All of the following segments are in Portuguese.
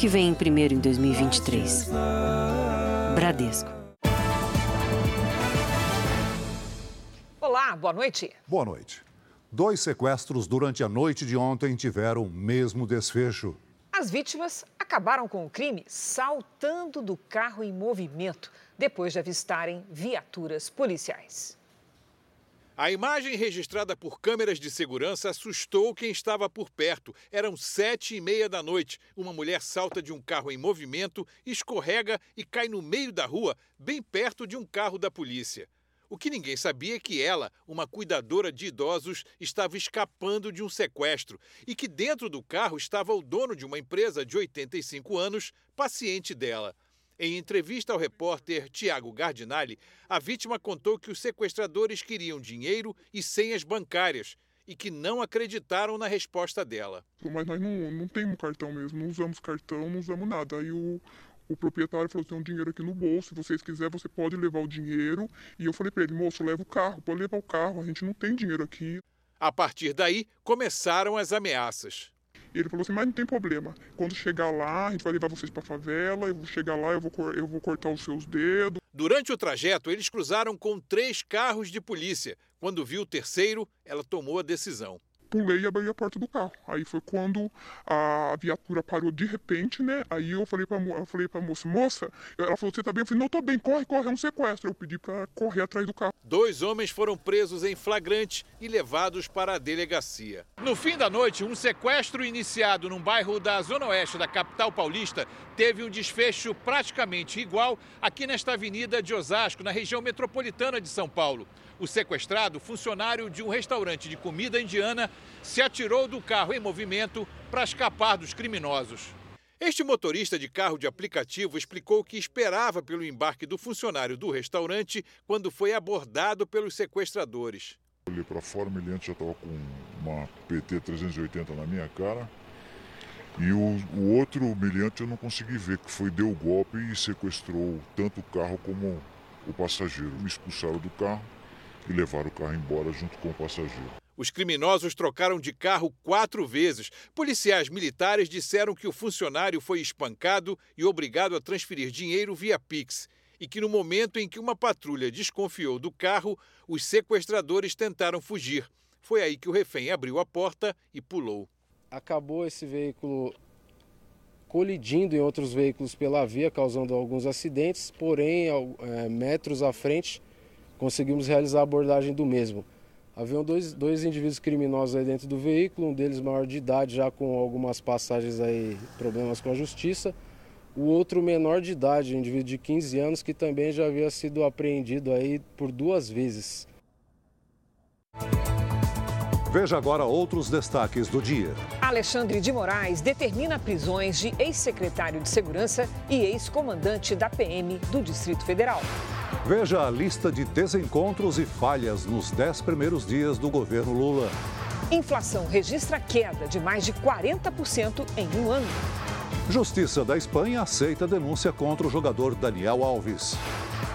que vem primeiro em 2023. Bradesco. Olá, boa noite. Boa noite. Dois sequestros durante a noite de ontem tiveram o mesmo desfecho. As vítimas acabaram com o crime saltando do carro em movimento depois de avistarem viaturas policiais. A imagem registrada por câmeras de segurança assustou quem estava por perto. Eram sete e meia da noite. Uma mulher salta de um carro em movimento, escorrega e cai no meio da rua, bem perto de um carro da polícia. O que ninguém sabia é que ela, uma cuidadora de idosos, estava escapando de um sequestro e que dentro do carro estava o dono de uma empresa de 85 anos, paciente dela. Em entrevista ao repórter Tiago Gardinali, a vítima contou que os sequestradores queriam dinheiro e senhas bancárias e que não acreditaram na resposta dela. Mas nós não, não temos cartão mesmo, não usamos cartão, não usamos nada. Aí o, o proprietário falou: tem um dinheiro aqui no bolso, se vocês quiserem, você pode levar o dinheiro. E eu falei para ele: moço, leva o carro, pode levar o carro, a gente não tem dinheiro aqui. A partir daí, começaram as ameaças. Ele falou assim, mas não tem problema. Quando chegar lá, a gente vai levar vocês para a favela, eu vou chegar lá, eu vou, eu vou cortar os seus dedos. Durante o trajeto, eles cruzaram com três carros de polícia. Quando viu o terceiro, ela tomou a decisão pulei e abri a porta do carro. Aí foi quando a viatura parou de repente, né? Aí eu falei pra, eu falei pra moça, moça, ela falou, você tá bem? Eu falei, não, tô bem, corre, corre, é um sequestro. Eu pedi pra correr atrás do carro. Dois homens foram presos em flagrante e levados para a delegacia. No fim da noite, um sequestro iniciado num bairro da zona oeste da capital paulista teve um desfecho praticamente igual aqui nesta avenida de Osasco, na região metropolitana de São Paulo. O sequestrado, funcionário de um restaurante de comida indiana, se atirou do carro em movimento para escapar dos criminosos. Este motorista de carro de aplicativo explicou que esperava pelo embarque do funcionário do restaurante quando foi abordado pelos sequestradores. Olhei para fora, o miliante já estava com uma PT 380 na minha cara. E o, o outro miliante eu não consegui ver, que foi deu o golpe e sequestrou tanto o carro como o passageiro. Me expulsaram do carro e levaram o carro embora junto com o passageiro. Os criminosos trocaram de carro quatro vezes. Policiais militares disseram que o funcionário foi espancado e obrigado a transferir dinheiro via Pix. E que no momento em que uma patrulha desconfiou do carro, os sequestradores tentaram fugir. Foi aí que o refém abriu a porta e pulou. Acabou esse veículo colidindo em outros veículos pela via, causando alguns acidentes, porém, é, metros à frente, conseguimos realizar a abordagem do mesmo. Haviam dois, dois indivíduos criminosos aí dentro do veículo, um deles maior de idade, já com algumas passagens aí, problemas com a justiça. O outro menor de idade, um indivíduo de 15 anos, que também já havia sido apreendido aí por duas vezes. Veja agora outros destaques do dia. Alexandre de Moraes determina prisões de ex-secretário de Segurança e ex-comandante da PM do Distrito Federal. Veja a lista de desencontros e falhas nos dez primeiros dias do governo Lula. Inflação registra queda de mais de 40% em um ano. Justiça da Espanha aceita denúncia contra o jogador Daniel Alves.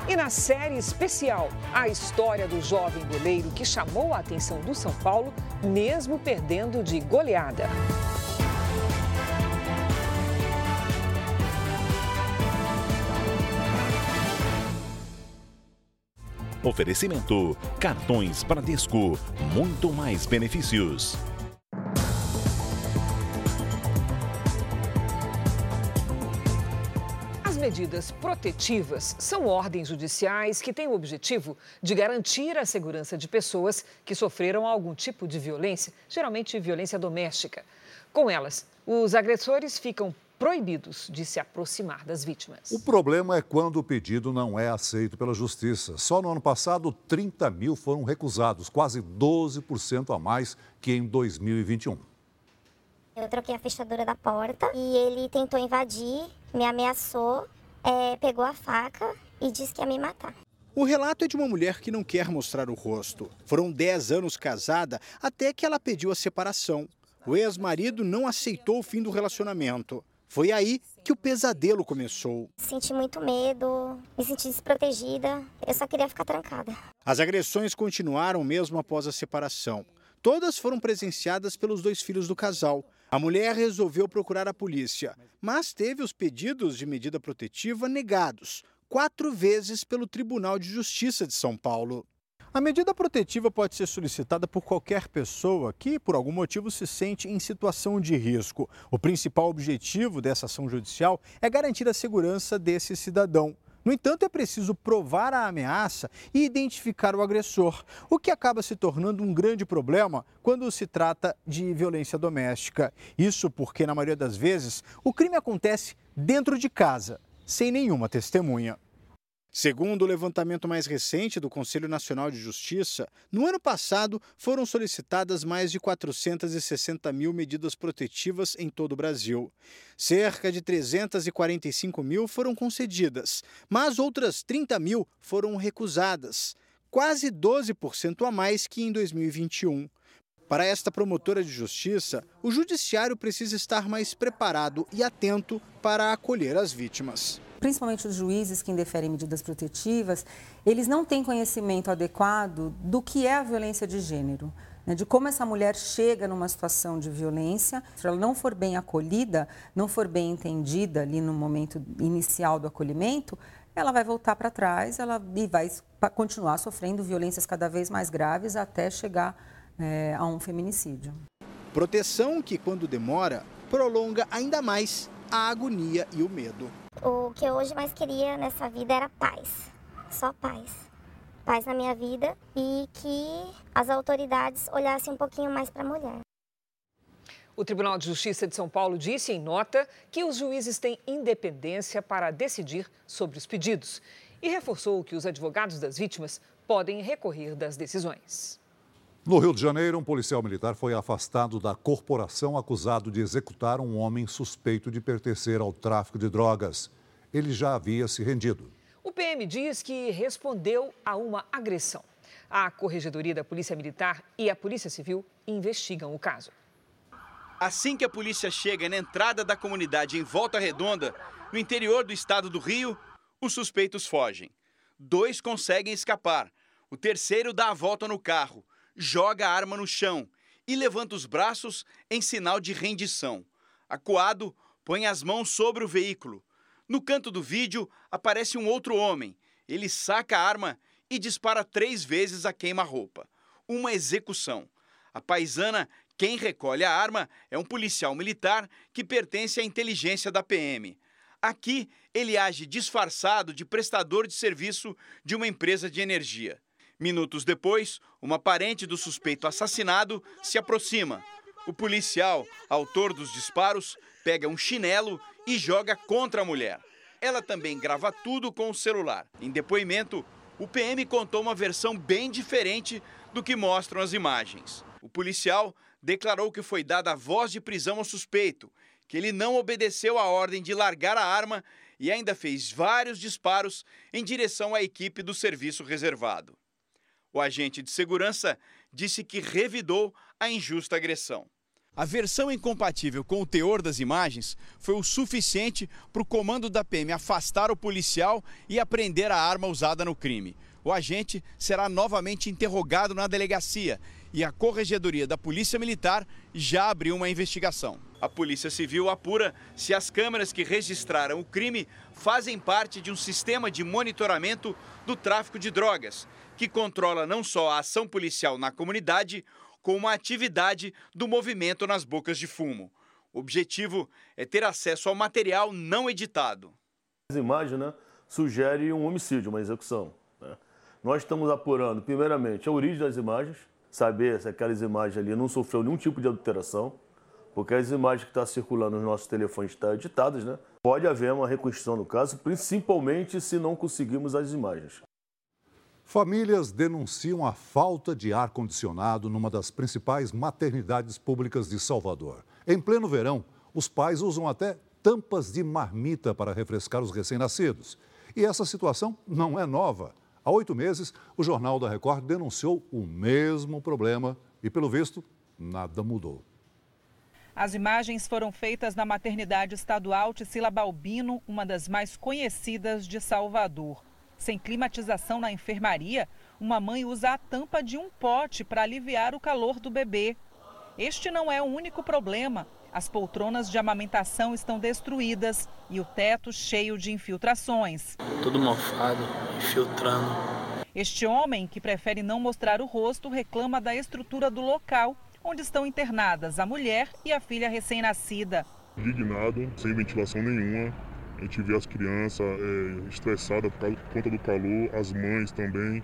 E na série especial, a história do jovem goleiro que chamou a atenção do São Paulo, mesmo perdendo de goleada. Oferecimento: cartões Bradesco, muito mais benefícios. Medidas protetivas são ordens judiciais que têm o objetivo de garantir a segurança de pessoas que sofreram algum tipo de violência, geralmente violência doméstica. Com elas, os agressores ficam proibidos de se aproximar das vítimas. O problema é quando o pedido não é aceito pela Justiça. Só no ano passado, 30 mil foram recusados, quase 12% a mais que em 2021. Eu troquei a fechadura da porta e ele tentou invadir, me ameaçou, é, pegou a faca e disse que ia me matar. O relato é de uma mulher que não quer mostrar o rosto. Foram 10 anos casada até que ela pediu a separação. O ex-marido não aceitou o fim do relacionamento. Foi aí que o pesadelo começou. Senti muito medo, me senti desprotegida, eu só queria ficar trancada. As agressões continuaram mesmo após a separação. Todas foram presenciadas pelos dois filhos do casal. A mulher resolveu procurar a polícia, mas teve os pedidos de medida protetiva negados quatro vezes pelo Tribunal de Justiça de São Paulo. A medida protetiva pode ser solicitada por qualquer pessoa que, por algum motivo, se sente em situação de risco. O principal objetivo dessa ação judicial é garantir a segurança desse cidadão. No entanto, é preciso provar a ameaça e identificar o agressor, o que acaba se tornando um grande problema quando se trata de violência doméstica. Isso porque, na maioria das vezes, o crime acontece dentro de casa, sem nenhuma testemunha. Segundo o levantamento mais recente do Conselho Nacional de Justiça, no ano passado foram solicitadas mais de 460 mil medidas protetivas em todo o Brasil. Cerca de 345 mil foram concedidas, mas outras 30 mil foram recusadas, quase 12% a mais que em 2021. Para esta promotora de justiça, o judiciário precisa estar mais preparado e atento para acolher as vítimas principalmente os juízes que indeferem medidas protetivas, eles não têm conhecimento adequado do que é a violência de gênero. Né, de como essa mulher chega numa situação de violência, se ela não for bem acolhida, não for bem entendida ali no momento inicial do acolhimento, ela vai voltar para trás ela, e vai continuar sofrendo violências cada vez mais graves até chegar é, a um feminicídio. Proteção que, quando demora, prolonga ainda mais a agonia e o medo. O que eu hoje mais queria nessa vida era paz, só paz. Paz na minha vida e que as autoridades olhassem um pouquinho mais para a mulher. O Tribunal de Justiça de São Paulo disse em nota que os juízes têm independência para decidir sobre os pedidos e reforçou que os advogados das vítimas podem recorrer das decisões. No Rio de Janeiro, um policial militar foi afastado da corporação acusado de executar um homem suspeito de pertencer ao tráfico de drogas. Ele já havia se rendido. O PM diz que respondeu a uma agressão. A Corregedoria da Polícia Militar e a Polícia Civil investigam o caso. Assim que a polícia chega na entrada da comunidade em Volta Redonda, no interior do estado do Rio, os suspeitos fogem. Dois conseguem escapar. O terceiro dá a volta no carro joga a arma no chão e levanta os braços em sinal de rendição. Acuado, põe as mãos sobre o veículo. No canto do vídeo aparece um outro homem. Ele saca a arma e dispara três vezes a queima-roupa. Uma execução. A paisana, quem recolhe a arma, é um policial militar que pertence à inteligência da PM. Aqui, ele age disfarçado de prestador de serviço de uma empresa de energia. Minutos depois, uma parente do suspeito assassinado se aproxima. O policial, autor dos disparos, pega um chinelo e joga contra a mulher. Ela também grava tudo com o celular. Em depoimento, o PM contou uma versão bem diferente do que mostram as imagens. O policial declarou que foi dada a voz de prisão ao suspeito, que ele não obedeceu a ordem de largar a arma e ainda fez vários disparos em direção à equipe do serviço reservado. O agente de segurança disse que revidou a injusta agressão. A versão incompatível com o teor das imagens foi o suficiente para o comando da PM afastar o policial e apreender a arma usada no crime. O agente será novamente interrogado na delegacia e a Corregedoria da Polícia Militar já abriu uma investigação. A Polícia Civil apura se as câmeras que registraram o crime fazem parte de um sistema de monitoramento do tráfico de drogas que controla não só a ação policial na comunidade, como a atividade do movimento nas bocas de fumo. O objetivo é ter acesso ao material não editado. As imagens né, sugerem um homicídio, uma execução. Né? Nós estamos apurando, primeiramente, a origem das imagens, saber se aquelas imagens ali não sofreu nenhum tipo de adulteração, porque as imagens que estão circulando nos nossos telefones estão editadas, né? Pode haver uma reconstrução do caso, principalmente se não conseguirmos as imagens. Famílias denunciam a falta de ar-condicionado numa das principais maternidades públicas de Salvador. Em pleno verão, os pais usam até tampas de marmita para refrescar os recém-nascidos. E essa situação não é nova. Há oito meses, o Jornal da Record denunciou o mesmo problema e, pelo visto, nada mudou. As imagens foram feitas na maternidade estadual Ticila Balbino, uma das mais conhecidas de Salvador. Sem climatização na enfermaria, uma mãe usa a tampa de um pote para aliviar o calor do bebê. Este não é o único problema. As poltronas de amamentação estão destruídas e o teto cheio de infiltrações. Tudo mofado, infiltrando. Este homem, que prefere não mostrar o rosto, reclama da estrutura do local onde estão internadas a mulher e a filha recém-nascida. Indignado, sem ventilação nenhuma. A gente vê as crianças é, estressadas por conta do calor, as mães também.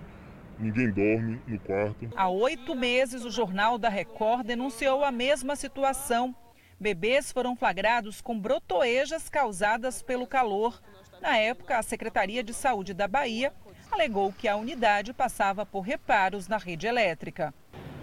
Ninguém dorme no quarto. Há oito meses, o Jornal da Record denunciou a mesma situação. Bebês foram flagrados com brotoejas causadas pelo calor. Na época, a Secretaria de Saúde da Bahia alegou que a unidade passava por reparos na rede elétrica.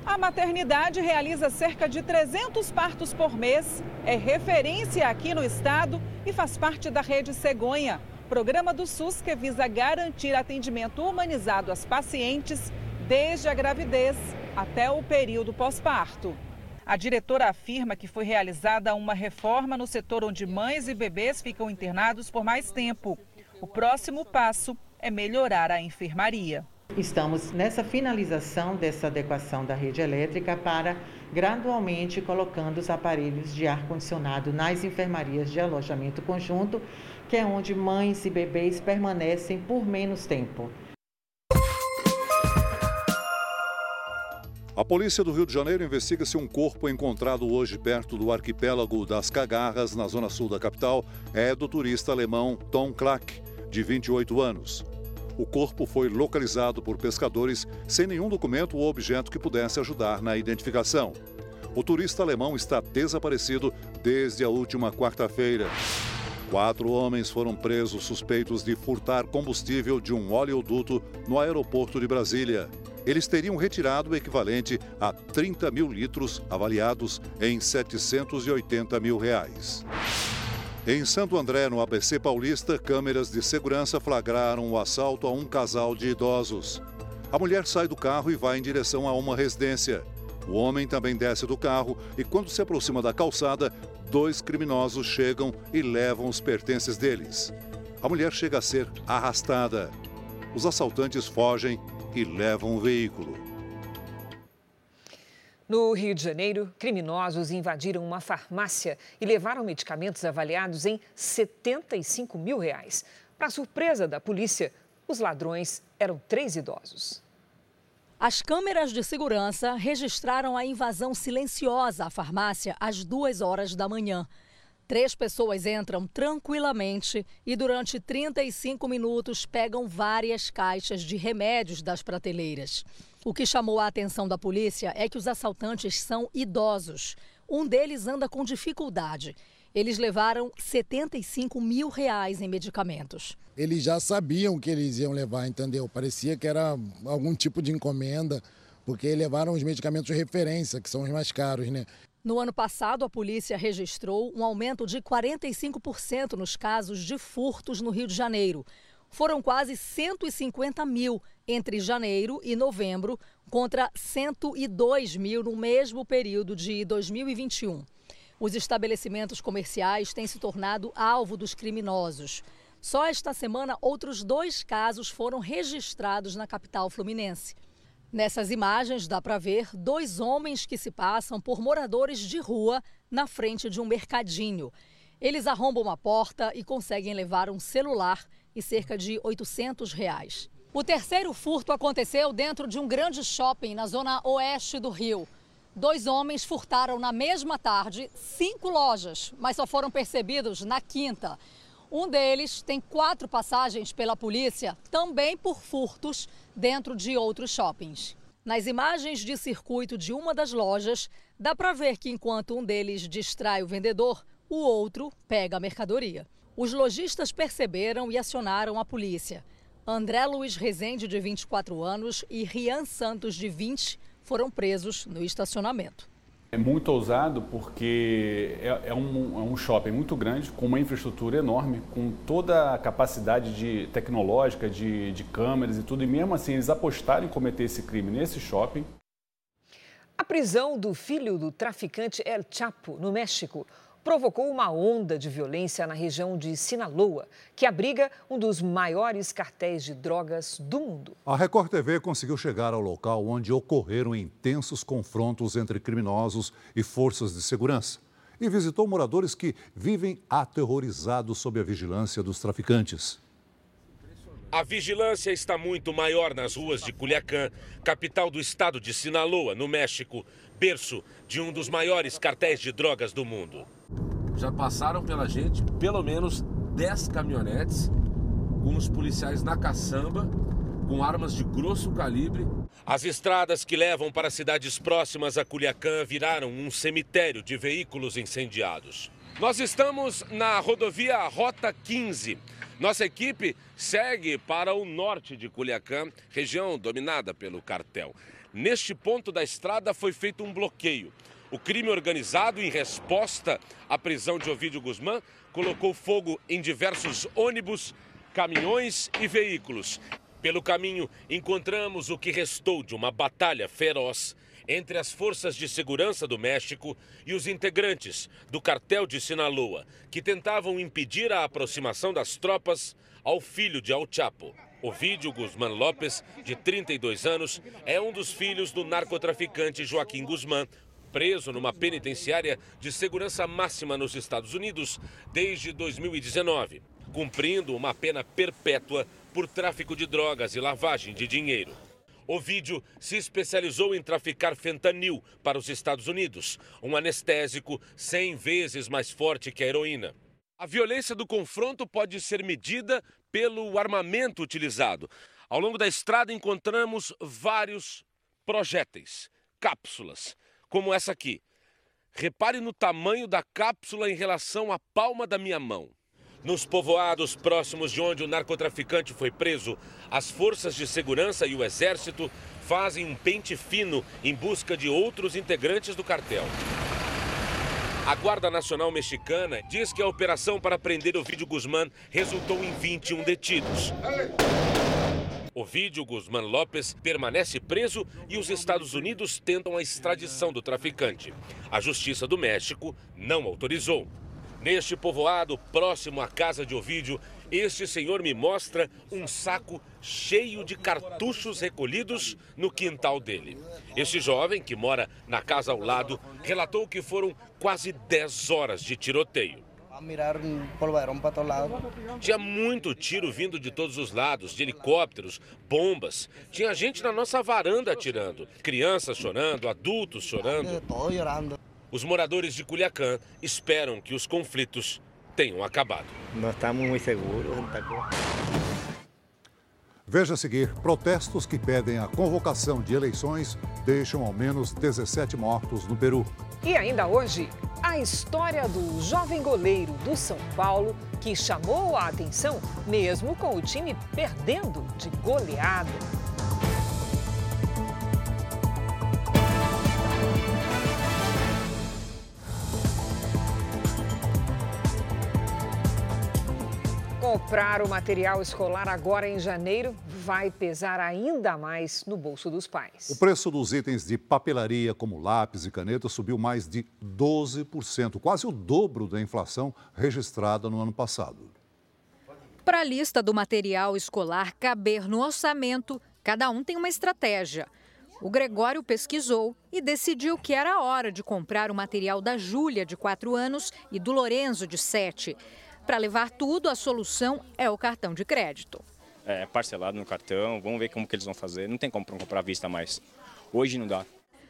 A maternidade realiza cerca de 300 partos por mês, é referência aqui no estado e faz parte da rede Cegonha, programa do SUS que visa garantir atendimento humanizado às pacientes desde a gravidez até o período pós-parto. A diretora afirma que foi realizada uma reforma no setor onde mães e bebês ficam internados por mais tempo. O próximo passo é melhorar a enfermaria. Estamos nessa finalização dessa adequação da rede elétrica para gradualmente colocando os aparelhos de ar-condicionado nas enfermarias de alojamento conjunto, que é onde mães e bebês permanecem por menos tempo. A polícia do Rio de Janeiro investiga se um corpo encontrado hoje perto do arquipélago das Cagarras, na zona sul da capital, é do turista alemão Tom Klack, de 28 anos. O corpo foi localizado por pescadores sem nenhum documento ou objeto que pudesse ajudar na identificação. O turista alemão está desaparecido desde a última quarta-feira. Quatro homens foram presos suspeitos de furtar combustível de um oleoduto no aeroporto de Brasília. Eles teriam retirado o equivalente a 30 mil litros, avaliados em 780 mil reais. Em Santo André, no ABC Paulista, câmeras de segurança flagraram o assalto a um casal de idosos. A mulher sai do carro e vai em direção a uma residência. O homem também desce do carro e, quando se aproxima da calçada, dois criminosos chegam e levam os pertences deles. A mulher chega a ser arrastada. Os assaltantes fogem e levam o veículo. No Rio de Janeiro, criminosos invadiram uma farmácia e levaram medicamentos avaliados em 75 mil reais. Para surpresa da polícia, os ladrões eram três idosos. As câmeras de segurança registraram a invasão silenciosa à farmácia às duas horas da manhã. Três pessoas entram tranquilamente e, durante 35 minutos, pegam várias caixas de remédios das prateleiras. O que chamou a atenção da polícia é que os assaltantes são idosos. Um deles anda com dificuldade. Eles levaram 75 mil reais em medicamentos. Eles já sabiam que eles iam levar, entendeu? Parecia que era algum tipo de encomenda, porque levaram os medicamentos de referência, que são os mais caros, né? No ano passado, a polícia registrou um aumento de 45% nos casos de furtos no Rio de Janeiro. Foram quase 150 mil entre janeiro e novembro, contra 102 mil no mesmo período de 2021. Os estabelecimentos comerciais têm se tornado alvo dos criminosos. Só esta semana, outros dois casos foram registrados na capital fluminense. Nessas imagens dá para ver dois homens que se passam por moradores de rua na frente de um mercadinho. Eles arrombam a porta e conseguem levar um celular e cerca de 800 reais. O terceiro furto aconteceu dentro de um grande shopping na zona oeste do Rio. Dois homens furtaram na mesma tarde cinco lojas, mas só foram percebidos na quinta. Um deles tem quatro passagens pela polícia, também por furtos, dentro de outros shoppings. Nas imagens de circuito de uma das lojas, dá para ver que enquanto um deles distrai o vendedor, o outro pega a mercadoria. Os lojistas perceberam e acionaram a polícia. André Luiz Rezende, de 24 anos, e Rian Santos, de 20, foram presos no estacionamento. É muito ousado porque é, é, um, é, um, shopping muito grande, com uma infraestrutura enorme, com toda a capacidade de, tecnológica de, de câmeras e tudo, e mesmo assim eles apostaram em cometer esse crime nesse shopping. A prisão do filho do traficante El Chapo, no México. Provocou uma onda de violência na região de Sinaloa, que abriga um dos maiores cartéis de drogas do mundo. A Record TV conseguiu chegar ao local onde ocorreram intensos confrontos entre criminosos e forças de segurança e visitou moradores que vivem aterrorizados sob a vigilância dos traficantes. A vigilância está muito maior nas ruas de Culiacán, capital do estado de Sinaloa, no México, berço de um dos maiores cartéis de drogas do mundo. Já passaram pela gente pelo menos 10 caminhonetes com os policiais na caçamba, com armas de grosso calibre. As estradas que levam para cidades próximas a Culiacán viraram um cemitério de veículos incendiados. Nós estamos na rodovia Rota 15. Nossa equipe segue para o norte de Culiacán, região dominada pelo cartel. Neste ponto da estrada foi feito um bloqueio. O crime organizado, em resposta à prisão de Ovídio Guzmán, colocou fogo em diversos ônibus, caminhões e veículos. Pelo caminho, encontramos o que restou de uma batalha feroz entre as forças de segurança do México e os integrantes do cartel de Sinaloa, que tentavam impedir a aproximação das tropas ao filho de El Chapo. Ovídio Guzmán Lopes, de 32 anos, é um dos filhos do narcotraficante Joaquim Guzmán, preso numa penitenciária de segurança máxima nos Estados Unidos desde 2019, cumprindo uma pena perpétua por tráfico de drogas e lavagem de dinheiro. Ovídio se especializou em traficar fentanil para os Estados Unidos, um anestésico 100 vezes mais forte que a heroína. A violência do confronto pode ser medida pelo armamento utilizado. Ao longo da estrada encontramos vários projéteis, cápsulas, como essa aqui. Repare no tamanho da cápsula em relação à palma da minha mão. Nos povoados próximos de onde o narcotraficante foi preso, as forças de segurança e o exército fazem um pente fino em busca de outros integrantes do cartel. A Guarda Nacional Mexicana diz que a operação para prender o vídeo Guzmán resultou em 21 detidos. Ovídio Guzmán Lopes permanece preso e os Estados Unidos tentam a extradição do traficante. A Justiça do México não autorizou. Neste povoado, próximo à casa de Ovídio, este senhor me mostra um saco cheio de cartuchos recolhidos no quintal dele. Este jovem, que mora na casa ao lado, relatou que foram quase 10 horas de tiroteio. Tinha muito tiro vindo de todos os lados, de helicópteros, bombas. Tinha gente na nossa varanda atirando. Crianças chorando, adultos chorando. Os moradores de Culiacán esperam que os conflitos tenham acabado. Nós estamos muito seguros. Veja a seguir: protestos que pedem a convocação de eleições deixam ao menos 17 mortos no Peru. E ainda hoje, a história do jovem goleiro do São Paulo que chamou a atenção mesmo com o time perdendo de goleada. Comprar o material escolar agora em janeiro vai pesar ainda mais no bolso dos pais. O preço dos itens de papelaria, como lápis e caneta, subiu mais de 12%, quase o dobro da inflação registrada no ano passado. Para a lista do material escolar caber no orçamento, cada um tem uma estratégia. O Gregório pesquisou e decidiu que era hora de comprar o material da Júlia, de 4 anos, e do Lorenzo, de 7. Para levar tudo, a solução é o cartão de crédito. É parcelado no cartão, vamos ver como que eles vão fazer. Não tem como comprar à vista mais. Hoje não dá.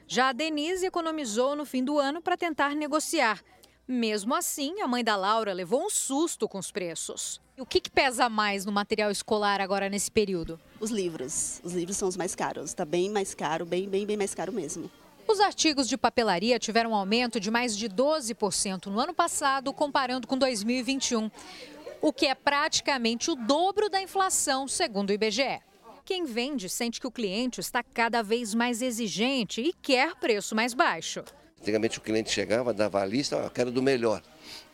Já a Denise economizou no fim do ano para tentar negociar. Mesmo assim, a mãe da Laura levou um susto com os preços. O que, que, pesa mais no material escolar agora nesse período? Os livros. Os livros são os mais caros. Está bem mais caro, bem, bem, bem mais caro mesmo. Os artigos de papelaria tiveram um aumento de mais de 12% no ano passado, comparando com 2021, o que é praticamente o dobro da inflação, segundo o IBGE. Quem vende sente que o cliente está cada vez mais exigente e quer preço mais baixo. Antigamente o cliente chegava, dava a lista, eu quero do melhor.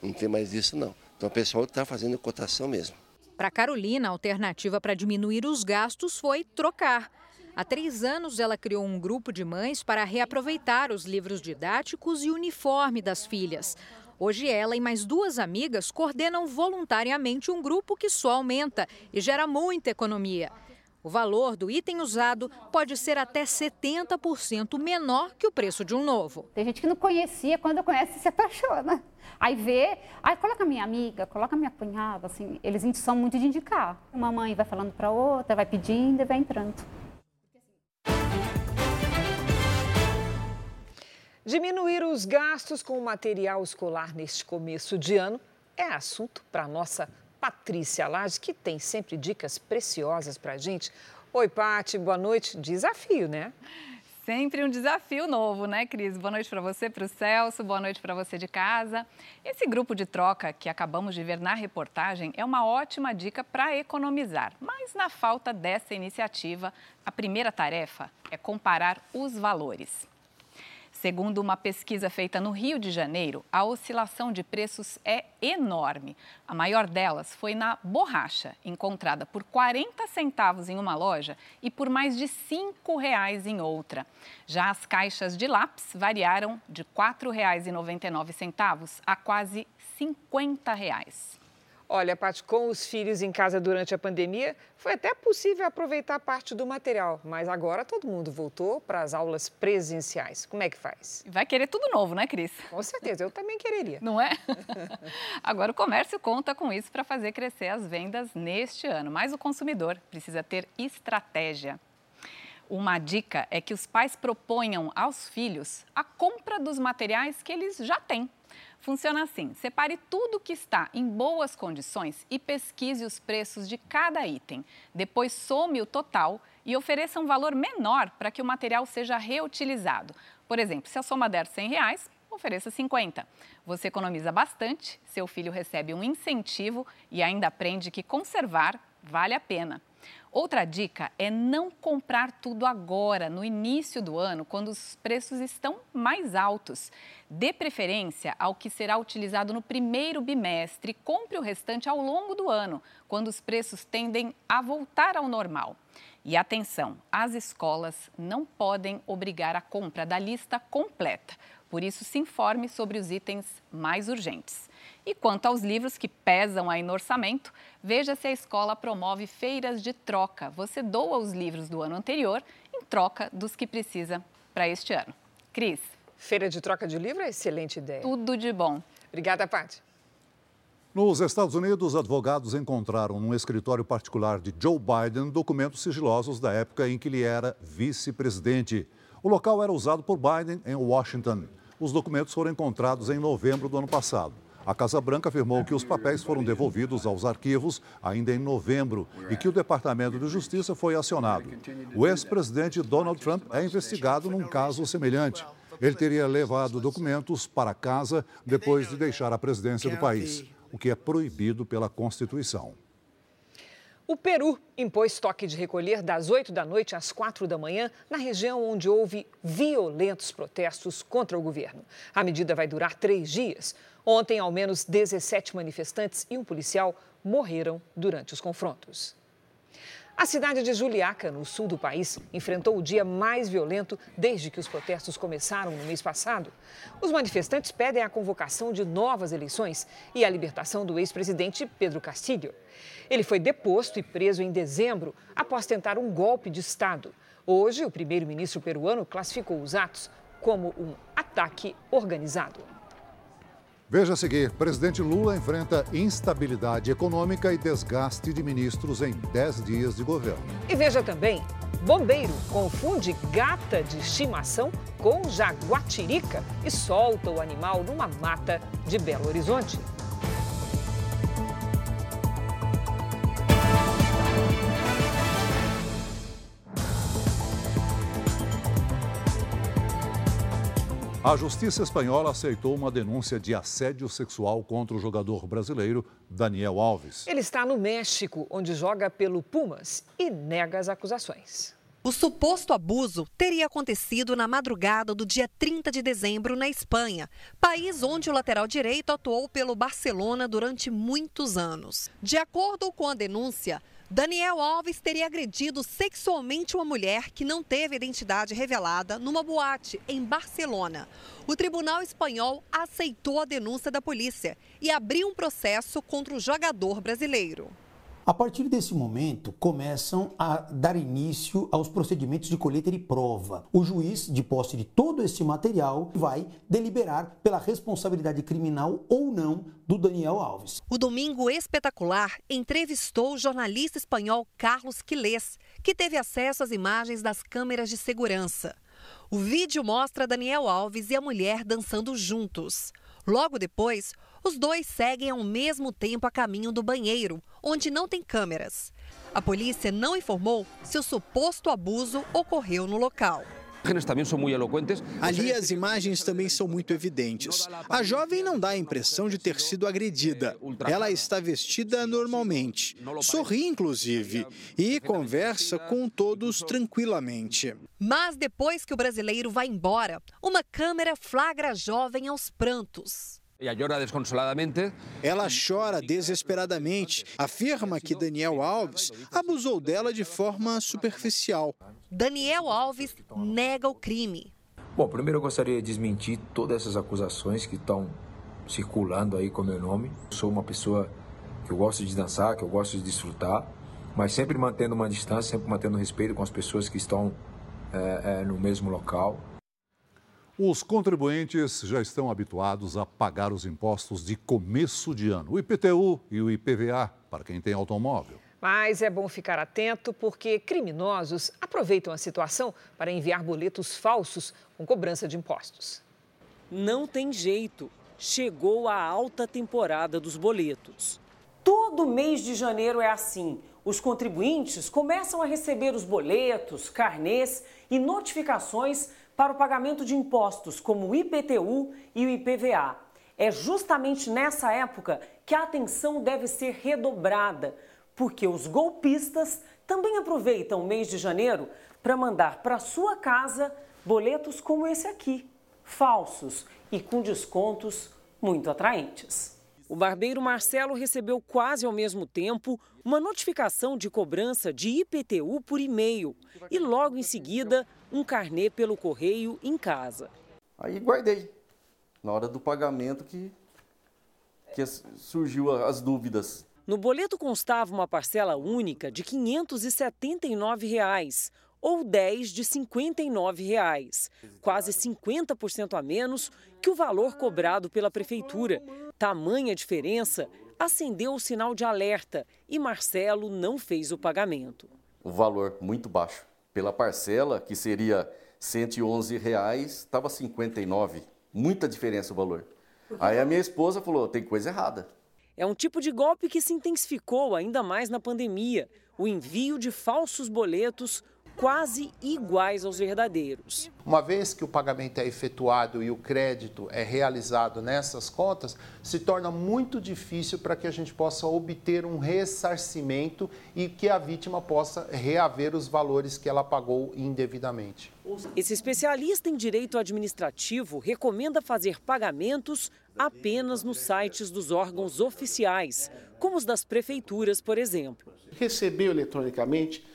Não tem mais isso não. Então o pessoal está fazendo cotação mesmo. Para Carolina, a alternativa para diminuir os gastos foi trocar. Há três anos, ela criou um grupo de mães para reaproveitar os livros didáticos e uniforme das filhas. Hoje ela e mais duas amigas coordenam voluntariamente um grupo que só aumenta e gera muita economia. O valor do item usado pode ser até 70% menor que o preço de um novo. Tem gente que não conhecia, quando conhece se apaixona. Aí vê, aí coloca minha amiga, coloca minha cunhada, assim, eles são muito de indicar. Uma mãe vai falando para outra, vai pedindo e vai entrando. Diminuir os gastos com o material escolar neste começo de ano é assunto para a nossa Patrícia Lage, que tem sempre dicas preciosas para a gente. Oi, Pati, boa noite. Desafio, né? Sempre um desafio novo, né, Cris? Boa noite para você, para o Celso, boa noite para você de casa. Esse grupo de troca que acabamos de ver na reportagem é uma ótima dica para economizar. Mas na falta dessa iniciativa, a primeira tarefa é comparar os valores. Segundo uma pesquisa feita no Rio de Janeiro, a oscilação de preços é enorme. A maior delas foi na borracha, encontrada por 40 centavos em uma loja e por mais de R$ 5,00 em outra. Já as caixas de lápis variaram de R$ 4,99 a quase 50 reais. Olha, Paty, com os filhos em casa durante a pandemia, foi até possível aproveitar parte do material, mas agora todo mundo voltou para as aulas presenciais. Como é que faz? Vai querer tudo novo, né, Cris? Com certeza, eu também quereria. Não é? agora o comércio conta com isso para fazer crescer as vendas neste ano, mas o consumidor precisa ter estratégia. Uma dica é que os pais proponham aos filhos a compra dos materiais que eles já têm Funciona assim: separe tudo que está em boas condições e pesquise os preços de cada item. Depois some o total e ofereça um valor menor para que o material seja reutilizado. Por exemplo, se a soma der 100 reais, ofereça 50. Você economiza bastante, seu filho recebe um incentivo e ainda aprende que conservar vale a pena. Outra dica é não comprar tudo agora, no início do ano, quando os preços estão mais altos. Dê preferência ao que será utilizado no primeiro bimestre compre o restante ao longo do ano, quando os preços tendem a voltar ao normal. E atenção, as escolas não podem obrigar a compra da lista completa. Por isso, se informe sobre os itens mais urgentes. E quanto aos livros que pesam aí no orçamento, veja se a escola promove feiras de troca. Você doa os livros do ano anterior em troca dos que precisa para este ano. Cris. Feira de troca de livro é excelente ideia. Tudo de bom. Obrigada, Paty. Nos Estados Unidos, advogados encontraram num escritório particular de Joe Biden documentos sigilosos da época em que ele era vice-presidente. O local era usado por Biden em Washington. Os documentos foram encontrados em novembro do ano passado. A Casa Branca afirmou que os papéis foram devolvidos aos arquivos ainda em novembro e que o Departamento de Justiça foi acionado. O ex-presidente Donald Trump é investigado num caso semelhante. Ele teria levado documentos para casa depois de deixar a presidência do país, o que é proibido pela Constituição. O Peru impôs toque de recolher das 8 da noite às 4 da manhã na região onde houve violentos protestos contra o governo. A medida vai durar três dias. Ontem, ao menos 17 manifestantes e um policial morreram durante os confrontos. A cidade de Juliaca, no sul do país, enfrentou o dia mais violento desde que os protestos começaram no mês passado. Os manifestantes pedem a convocação de novas eleições e a libertação do ex-presidente Pedro Castillo. Ele foi deposto e preso em dezembro após tentar um golpe de Estado. Hoje, o primeiro-ministro peruano classificou os atos como um ataque organizado. Veja a seguir: presidente Lula enfrenta instabilidade econômica e desgaste de ministros em 10 dias de governo. E veja também: bombeiro confunde gata de estimação com jaguatirica e solta o animal numa mata de Belo Horizonte. A justiça espanhola aceitou uma denúncia de assédio sexual contra o jogador brasileiro Daniel Alves. Ele está no México, onde joga pelo Pumas e nega as acusações. O suposto abuso teria acontecido na madrugada do dia 30 de dezembro na Espanha, país onde o lateral direito atuou pelo Barcelona durante muitos anos. De acordo com a denúncia, Daniel Alves teria agredido sexualmente uma mulher que não teve identidade revelada numa boate em Barcelona. O tribunal espanhol aceitou a denúncia da polícia e abriu um processo contra o jogador brasileiro. A partir desse momento, começam a dar início aos procedimentos de colheita de prova. O juiz, de posse de todo esse material, vai deliberar pela responsabilidade criminal ou não do Daniel Alves. O Domingo Espetacular entrevistou o jornalista espanhol Carlos Quilés, que teve acesso às imagens das câmeras de segurança. O vídeo mostra Daniel Alves e a mulher dançando juntos. Logo depois, os dois seguem ao mesmo tempo a caminho do banheiro, onde não tem câmeras. A polícia não informou se o suposto abuso ocorreu no local. Ali as imagens também são muito evidentes. A jovem não dá a impressão de ter sido agredida. Ela está vestida normalmente, sorri inclusive e conversa com todos tranquilamente. Mas depois que o brasileiro vai embora, uma câmera flagra a jovem aos prantos. Ela chora desesperadamente. Afirma que Daniel Alves abusou dela de forma superficial. Daniel Alves nega o crime. Bom, primeiro eu gostaria de desmentir todas essas acusações que estão circulando aí com meu nome. sou uma pessoa que eu gosto de dançar, que eu gosto de desfrutar, mas sempre mantendo uma distância, sempre mantendo respeito com as pessoas que estão é, é, no mesmo local. Os contribuintes já estão habituados a pagar os impostos de começo de ano, o IPTU e o IPVA, para quem tem automóvel. Mas é bom ficar atento porque criminosos aproveitam a situação para enviar boletos falsos com cobrança de impostos. Não tem jeito. Chegou a alta temporada dos boletos. Todo mês de janeiro é assim. Os contribuintes começam a receber os boletos, carnês e notificações para o pagamento de impostos como o IPTU e o IPVA. É justamente nessa época que a atenção deve ser redobrada, porque os golpistas também aproveitam o mês de janeiro para mandar para sua casa boletos como esse aqui, falsos e com descontos muito atraentes. O barbeiro Marcelo recebeu quase ao mesmo tempo uma notificação de cobrança de IPTU por e-mail e logo em seguida um carnê pelo correio em casa. Aí guardei. Na hora do pagamento que, que surgiu as dúvidas. No boleto constava uma parcela única de 579 reais, ou 10 de 59 reais, quase 50% a menos que o valor cobrado pela prefeitura. Tamanha diferença acendeu o sinal de alerta e Marcelo não fez o pagamento. O valor muito baixo. Pela parcela, que seria 111 reais, estava 59. Muita diferença o valor. Aí a minha esposa falou: tem coisa errada. É um tipo de golpe que se intensificou ainda mais na pandemia o envio de falsos boletos quase iguais aos verdadeiros. Uma vez que o pagamento é efetuado e o crédito é realizado nessas contas, se torna muito difícil para que a gente possa obter um ressarcimento e que a vítima possa reaver os valores que ela pagou indevidamente. Esse especialista em direito administrativo recomenda fazer pagamentos apenas nos sites dos órgãos oficiais, como os das prefeituras, por exemplo. Recebeu eletronicamente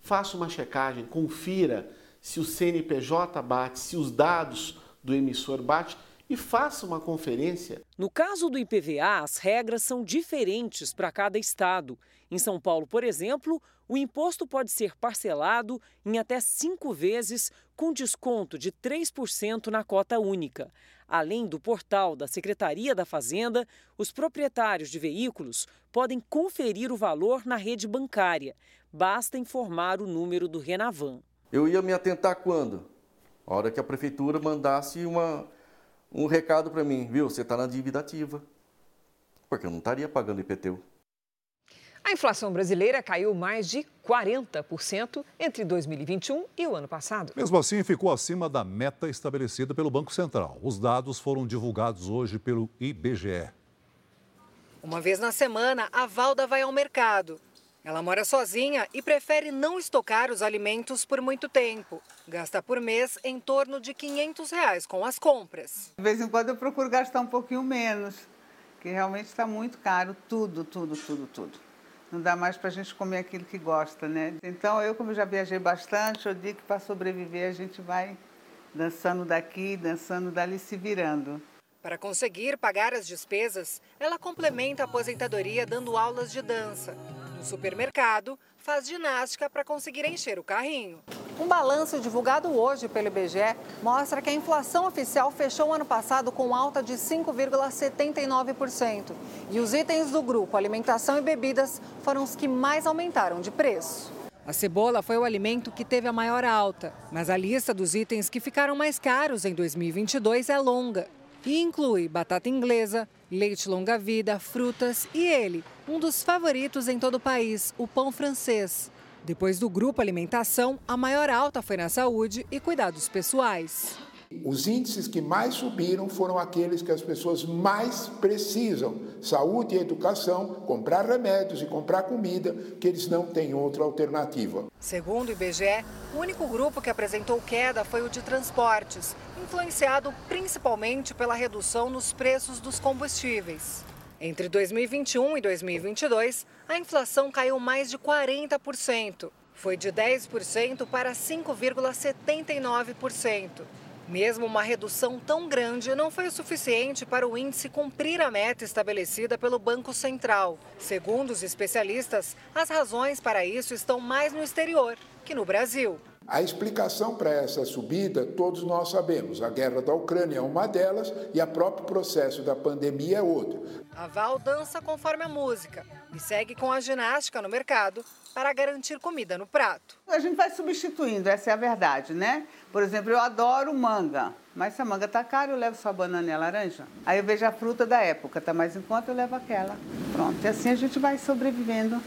faça uma checagem, confira se o CNPJ bate, se os dados do emissor bate e faça uma conferência. No caso do IPVA, as regras são diferentes para cada estado. Em São Paulo, por exemplo, o imposto pode ser parcelado em até cinco vezes, com desconto de 3% na cota única. Além do portal da Secretaria da Fazenda, os proprietários de veículos podem conferir o valor na rede bancária. Basta informar o número do Renavan. Eu ia me atentar quando? A hora que a prefeitura mandasse uma, um recado para mim, viu? Você está na dívida ativa. Porque eu não estaria pagando IPTU. A inflação brasileira caiu mais de 40% entre 2021 e o ano passado. Mesmo assim, ficou acima da meta estabelecida pelo Banco Central. Os dados foram divulgados hoje pelo IBGE. Uma vez na semana, a Valda vai ao mercado. Ela mora sozinha e prefere não estocar os alimentos por muito tempo. Gasta por mês em torno de 500 reais com as compras. De vez em quando eu procuro gastar um pouquinho menos, que realmente está muito caro, tudo, tudo, tudo, tudo. Não dá mais para a gente comer aquilo que gosta, né? Então, eu, como já viajei bastante, eu digo que para sobreviver a gente vai dançando daqui, dançando dali, se virando. Para conseguir pagar as despesas, ela complementa a aposentadoria dando aulas de dança. No supermercado, faz ginástica para conseguir encher o carrinho. Um balanço divulgado hoje pelo IBGE mostra que a inflação oficial fechou o ano passado com alta de 5,79%. E os itens do grupo alimentação e bebidas foram os que mais aumentaram de preço. A cebola foi o alimento que teve a maior alta, mas a lista dos itens que ficaram mais caros em 2022 é longa e inclui batata inglesa, leite longa-vida, frutas e ele, um dos favoritos em todo o país, o pão francês. Depois do grupo alimentação, a maior alta foi na saúde e cuidados pessoais. Os índices que mais subiram foram aqueles que as pessoas mais precisam: saúde e educação, comprar remédios e comprar comida, que eles não têm outra alternativa. Segundo o IBGE, o único grupo que apresentou queda foi o de transportes, influenciado principalmente pela redução nos preços dos combustíveis. Entre 2021 e 2022, a inflação caiu mais de 40%. Foi de 10% para 5,79%. Mesmo uma redução tão grande não foi o suficiente para o índice cumprir a meta estabelecida pelo Banco Central. Segundo os especialistas, as razões para isso estão mais no exterior que no Brasil. A explicação para essa subida, todos nós sabemos. A guerra da Ucrânia é uma delas e o próprio processo da pandemia é outro. A Val dança conforme a música e segue com a ginástica no mercado para garantir comida no prato. A gente vai substituindo, essa é a verdade, né? Por exemplo, eu adoro manga, mas se a manga tá cara, eu levo só banana e a laranja. Aí eu vejo a fruta da época, tá mais em conta, eu levo aquela. Pronto, e assim a gente vai sobrevivendo.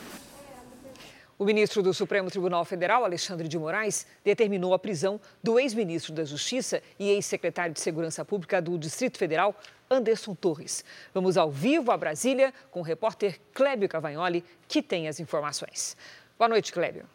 O ministro do Supremo Tribunal Federal, Alexandre de Moraes, determinou a prisão do ex-ministro da Justiça e ex-secretário de Segurança Pública do Distrito Federal, Anderson Torres. Vamos ao vivo a Brasília com o repórter Clébio Cavagnoli, que tem as informações. Boa noite, Clébio.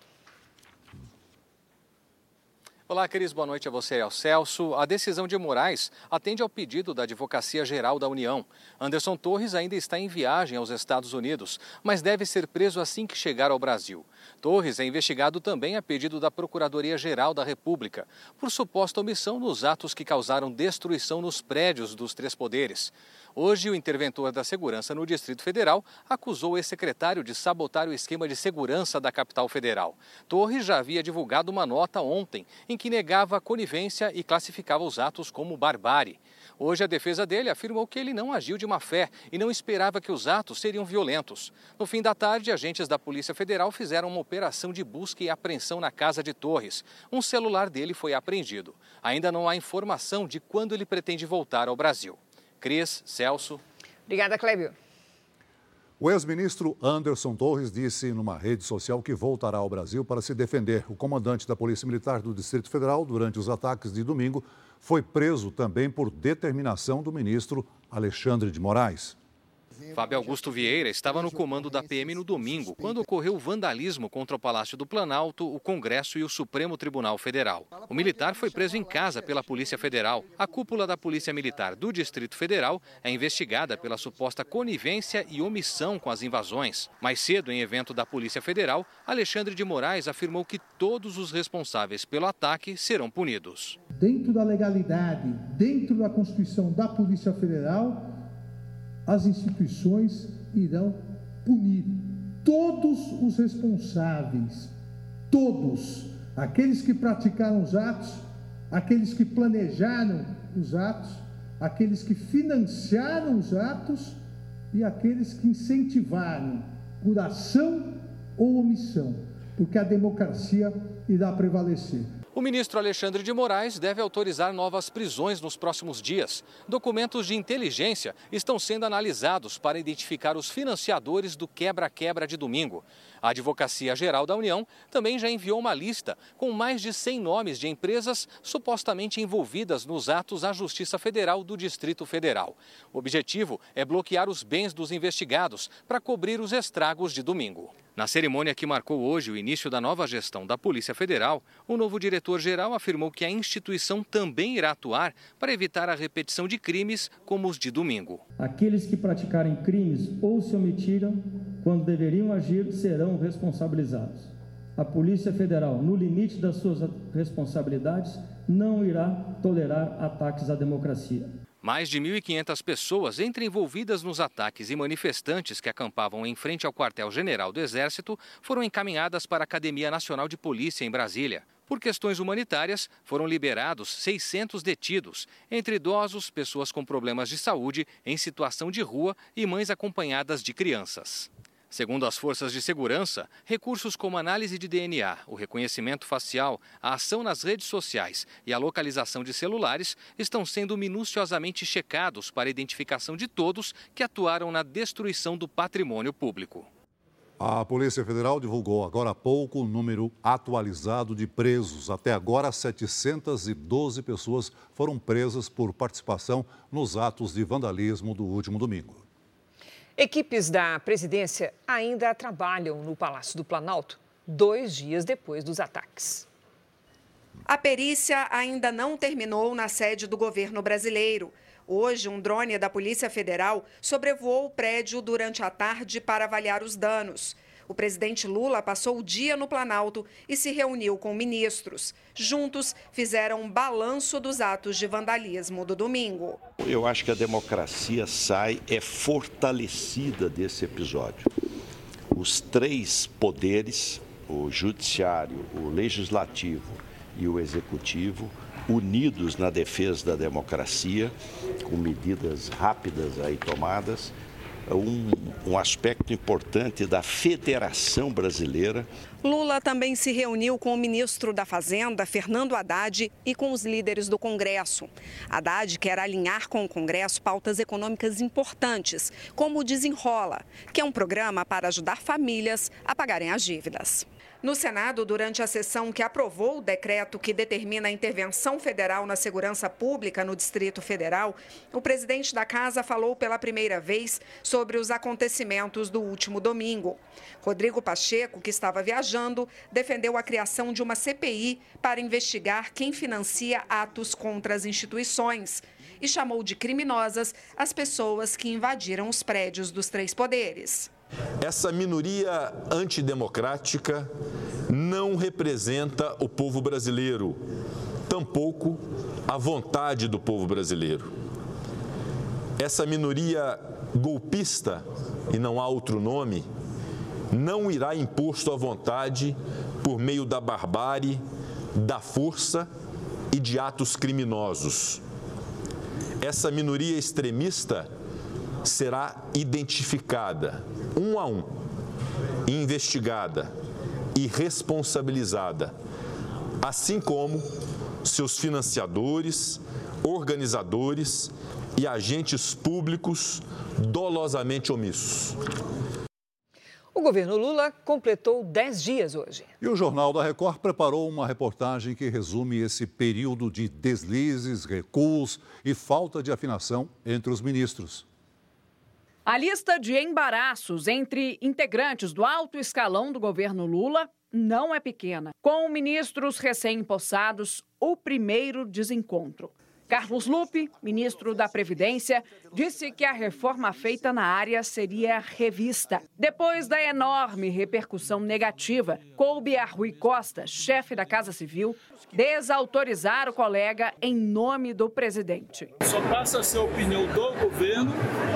Olá, Cris. Boa noite a você e ao Celso. A decisão de Moraes atende ao pedido da Advocacia Geral da União. Anderson Torres ainda está em viagem aos Estados Unidos, mas deve ser preso assim que chegar ao Brasil. Torres é investigado também a pedido da Procuradoria-Geral da República por suposta omissão nos atos que causaram destruição nos prédios dos três poderes. Hoje, o interventor da segurança no Distrito Federal acusou o ex-secretário de sabotar o esquema de segurança da capital federal. Torres já havia divulgado uma nota ontem em que negava a conivência e classificava os atos como barbárie. Hoje, a defesa dele afirmou que ele não agiu de má fé e não esperava que os atos seriam violentos. No fim da tarde, agentes da Polícia Federal fizeram uma operação de busca e apreensão na casa de Torres. Um celular dele foi apreendido. Ainda não há informação de quando ele pretende voltar ao Brasil. Cris, Celso. Obrigada, Clébio. O ex-ministro Anderson Torres disse numa rede social que voltará ao Brasil para se defender. O comandante da Polícia Militar do Distrito Federal, durante os ataques de domingo, foi preso também por determinação do ministro Alexandre de Moraes. Fábio Augusto Vieira estava no comando da PM no domingo, quando ocorreu vandalismo contra o Palácio do Planalto, o Congresso e o Supremo Tribunal Federal. O militar foi preso em casa pela Polícia Federal. A cúpula da Polícia Militar do Distrito Federal é investigada pela suposta conivência e omissão com as invasões. Mais cedo, em evento da Polícia Federal, Alexandre de Moraes afirmou que todos os responsáveis pelo ataque serão punidos. Dentro da legalidade, dentro da Constituição da Polícia Federal, as instituições irão punir todos os responsáveis, todos, aqueles que praticaram os atos, aqueles que planejaram os atos, aqueles que financiaram os atos e aqueles que incentivaram por ação ou omissão, porque a democracia irá prevalecer. O ministro Alexandre de Moraes deve autorizar novas prisões nos próximos dias. Documentos de inteligência estão sendo analisados para identificar os financiadores do quebra-quebra de domingo. A Advocacia Geral da União também já enviou uma lista com mais de 100 nomes de empresas supostamente envolvidas nos atos à Justiça Federal do Distrito Federal. O objetivo é bloquear os bens dos investigados para cobrir os estragos de domingo. Na cerimônia que marcou hoje o início da nova gestão da Polícia Federal, o novo diretor-geral afirmou que a instituição também irá atuar para evitar a repetição de crimes como os de domingo. Aqueles que praticarem crimes ou se omitiram quando deveriam agir, serão responsabilizados. A Polícia Federal, no limite das suas responsabilidades, não irá tolerar ataques à democracia. Mais de 1.500 pessoas, entre envolvidas nos ataques e manifestantes que acampavam em frente ao quartel-general do Exército, foram encaminhadas para a Academia Nacional de Polícia em Brasília. Por questões humanitárias, foram liberados 600 detidos, entre idosos, pessoas com problemas de saúde, em situação de rua e mães acompanhadas de crianças. Segundo as forças de segurança, recursos como análise de DNA, o reconhecimento facial, a ação nas redes sociais e a localização de celulares estão sendo minuciosamente checados para a identificação de todos que atuaram na destruição do patrimônio público. A Polícia Federal divulgou agora há pouco o número atualizado de presos. Até agora, 712 pessoas foram presas por participação nos atos de vandalismo do último domingo. Equipes da presidência ainda trabalham no Palácio do Planalto, dois dias depois dos ataques. A perícia ainda não terminou na sede do governo brasileiro. Hoje, um drone da Polícia Federal sobrevoou o prédio durante a tarde para avaliar os danos. O presidente Lula passou o dia no Planalto e se reuniu com ministros. Juntos, fizeram um balanço dos atos de vandalismo do domingo. Eu acho que a democracia sai, é fortalecida desse episódio. Os três poderes, o judiciário, o legislativo e o executivo, unidos na defesa da democracia, com medidas rápidas aí tomadas, um, um aspecto importante da Federação Brasileira. Lula também se reuniu com o ministro da Fazenda, Fernando Haddad, e com os líderes do Congresso. Haddad quer alinhar com o Congresso pautas econômicas importantes, como o Desenrola, que é um programa para ajudar famílias a pagarem as dívidas. No Senado, durante a sessão que aprovou o decreto que determina a intervenção federal na segurança pública no Distrito Federal, o presidente da Casa falou pela primeira vez sobre os acontecimentos do último domingo. Rodrigo Pacheco, que estava viajando, defendeu a criação de uma CPI para investigar quem financia atos contra as instituições e chamou de criminosas as pessoas que invadiram os prédios dos três poderes. Essa minoria antidemocrática não representa o povo brasileiro, tampouco a vontade do povo brasileiro. Essa minoria golpista, e não há outro nome, não irá impor sua vontade por meio da barbárie, da força e de atos criminosos. Essa minoria extremista será identificada um a um, investigada e responsabilizada, assim como seus financiadores, organizadores e agentes públicos dolosamente omissos. O governo Lula completou 10 dias hoje. E o Jornal da Record preparou uma reportagem que resume esse período de deslizes, recuos e falta de afinação entre os ministros. A lista de embaraços entre integrantes do alto escalão do governo Lula não é pequena. Com ministros recém-impossados, o primeiro desencontro. Carlos Lupe, ministro da Previdência, disse que a reforma feita na área seria revista. Depois da enorme repercussão negativa, coube a Rui Costa, chefe da Casa Civil, desautorizar o colega em nome do presidente. Só passa a ser a opinião do governo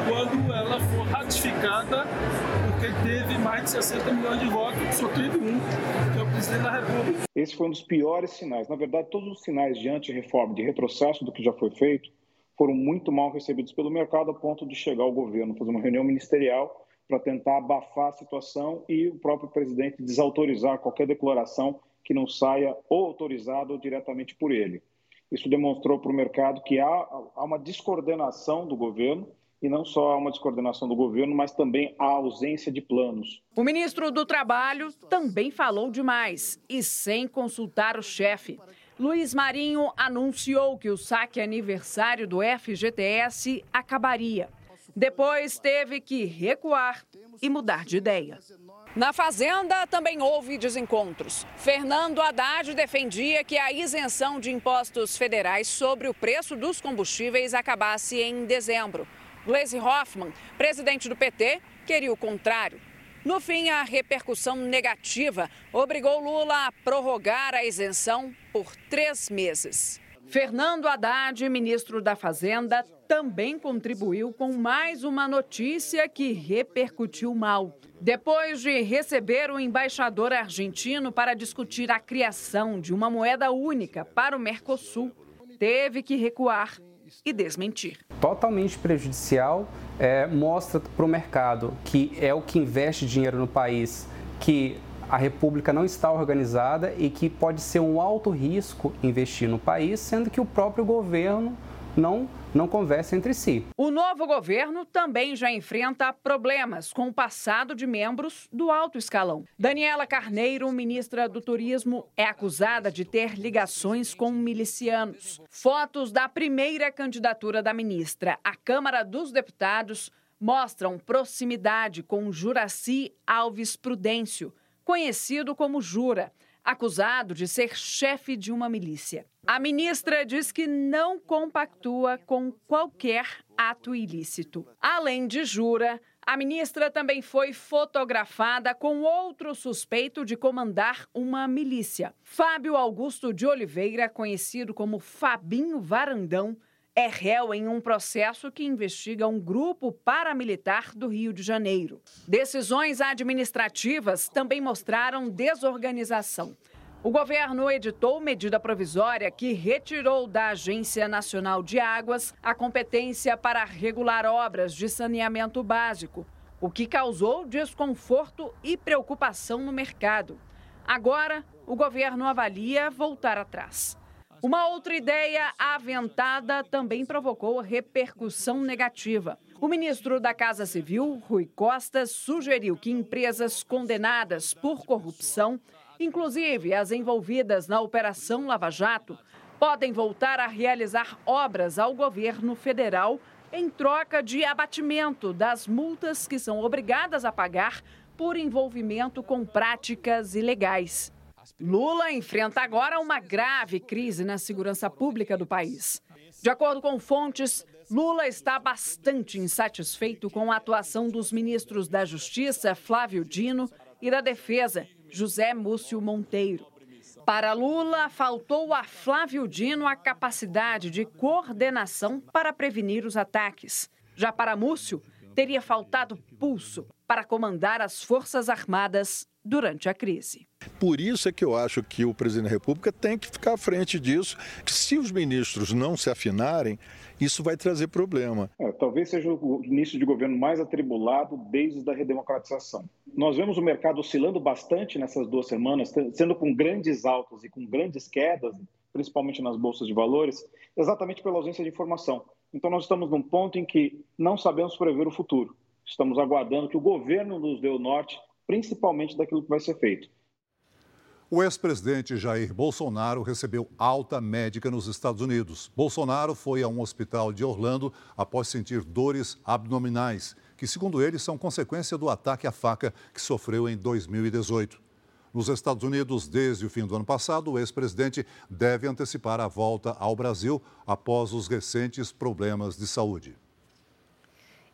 quando ela for ratificada, porque teve mais de 60 milhões de votos, só teve um, que é o presidente da República. Esse foi um dos piores sinais. Na verdade, todos os sinais de anti-reforma, de retrocesso do que já foi feito, foram muito mal recebidos pelo mercado a ponto de chegar ao governo, fazer uma reunião ministerial para tentar abafar a situação e o próprio presidente desautorizar qualquer declaração que não saia ou autorizado ou diretamente por ele. Isso demonstrou para o mercado que há, há uma descoordenação do governo e não só há uma descoordenação do governo, mas também a ausência de planos. O ministro do Trabalho também falou demais e sem consultar o chefe. Luiz Marinho anunciou que o saque aniversário do FGTS acabaria. Depois teve que recuar e mudar de ideia. Na Fazenda também houve desencontros. Fernando Haddad defendia que a isenção de impostos federais sobre o preço dos combustíveis acabasse em dezembro. Gleisi Hoffmann, presidente do PT, queria o contrário. No fim, a repercussão negativa obrigou Lula a prorrogar a isenção por três meses. Fernando Haddad, ministro da Fazenda, também contribuiu com mais uma notícia que repercutiu mal. Depois de receber o embaixador argentino para discutir a criação de uma moeda única para o Mercosul, teve que recuar e desmentir. Totalmente prejudicial, é, mostra para o mercado que é o que investe dinheiro no país, que a República não está organizada e que pode ser um alto risco investir no país, sendo que o próprio governo não não conversa entre si. O novo governo também já enfrenta problemas com o passado de membros do alto escalão. Daniela Carneiro, ministra do Turismo, é acusada de ter ligações com milicianos. Fotos da primeira candidatura da ministra à Câmara dos Deputados mostram proximidade com Juraci Alves Prudêncio, conhecido como Jura acusado de ser chefe de uma milícia. A ministra diz que não compactua com qualquer ato ilícito. Além de Jura, a ministra também foi fotografada com outro suspeito de comandar uma milícia. Fábio Augusto de Oliveira, conhecido como Fabinho Varandão, é réu em um processo que investiga um grupo paramilitar do Rio de Janeiro. Decisões administrativas também mostraram desorganização. O governo editou medida provisória que retirou da Agência Nacional de Águas a competência para regular obras de saneamento básico, o que causou desconforto e preocupação no mercado. Agora, o governo avalia voltar atrás. Uma outra ideia aventada também provocou repercussão negativa. O ministro da Casa Civil, Rui Costa, sugeriu que empresas condenadas por corrupção, inclusive as envolvidas na Operação Lava Jato, podem voltar a realizar obras ao governo federal em troca de abatimento das multas que são obrigadas a pagar por envolvimento com práticas ilegais. Lula enfrenta agora uma grave crise na segurança pública do país. De acordo com fontes, Lula está bastante insatisfeito com a atuação dos ministros da Justiça, Flávio Dino, e da Defesa, José Múcio Monteiro. Para Lula, faltou a Flávio Dino a capacidade de coordenação para prevenir os ataques. Já para Múcio, teria faltado pulso para comandar as Forças Armadas durante a crise. Por isso é que eu acho que o presidente da República tem que ficar à frente disso, que se os ministros não se afinarem, isso vai trazer problema. É, talvez seja o início de governo mais atribulado desde a redemocratização. Nós vemos o mercado oscilando bastante nessas duas semanas, sendo com grandes altos e com grandes quedas, principalmente nas bolsas de valores, exatamente pela ausência de informação. Então nós estamos num ponto em que não sabemos prever o futuro. Estamos aguardando que o governo nos dê o norte principalmente daquilo que vai ser feito. O ex-presidente Jair Bolsonaro recebeu alta médica nos Estados Unidos. Bolsonaro foi a um hospital de Orlando após sentir dores abdominais, que, segundo ele, são consequência do ataque à faca que sofreu em 2018. Nos Estados Unidos, desde o fim do ano passado, o ex-presidente deve antecipar a volta ao Brasil após os recentes problemas de saúde.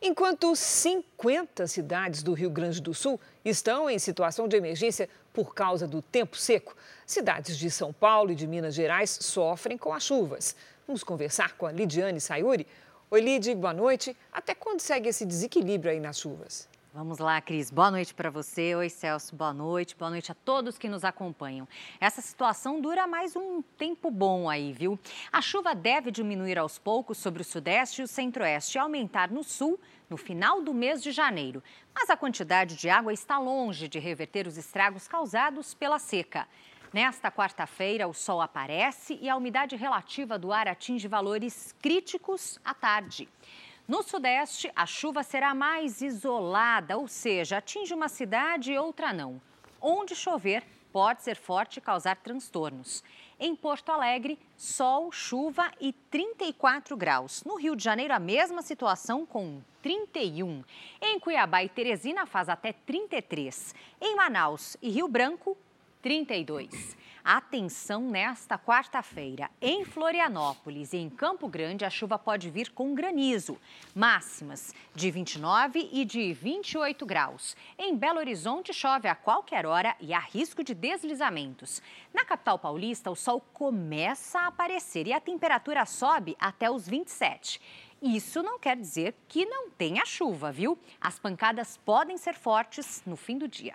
Enquanto 50 cidades do Rio Grande do Sul estão em situação de emergência por causa do tempo seco, cidades de São Paulo e de Minas Gerais sofrem com as chuvas. Vamos conversar com a Lidiane Sayuri. Oi, Lid, boa noite. Até quando segue esse desequilíbrio aí nas chuvas? Vamos lá, Cris. Boa noite para você. Oi, Celso. Boa noite. Boa noite a todos que nos acompanham. Essa situação dura mais um tempo bom aí, viu? A chuva deve diminuir aos poucos sobre o sudeste e o centro-oeste e aumentar no sul no final do mês de janeiro. Mas a quantidade de água está longe de reverter os estragos causados pela seca. Nesta quarta-feira, o sol aparece e a umidade relativa do ar atinge valores críticos à tarde. No Sudeste, a chuva será mais isolada, ou seja, atinge uma cidade e outra não. Onde chover, pode ser forte e causar transtornos. Em Porto Alegre, sol, chuva e 34 graus. No Rio de Janeiro, a mesma situação com 31. Em Cuiabá e Teresina, faz até 33. Em Manaus e Rio Branco, 32. Atenção nesta quarta-feira. Em Florianópolis e em Campo Grande, a chuva pode vir com granizo. Máximas de 29 e de 28 graus. Em Belo Horizonte, chove a qualquer hora e há risco de deslizamentos. Na capital paulista, o sol começa a aparecer e a temperatura sobe até os 27. Isso não quer dizer que não tenha chuva, viu? As pancadas podem ser fortes no fim do dia.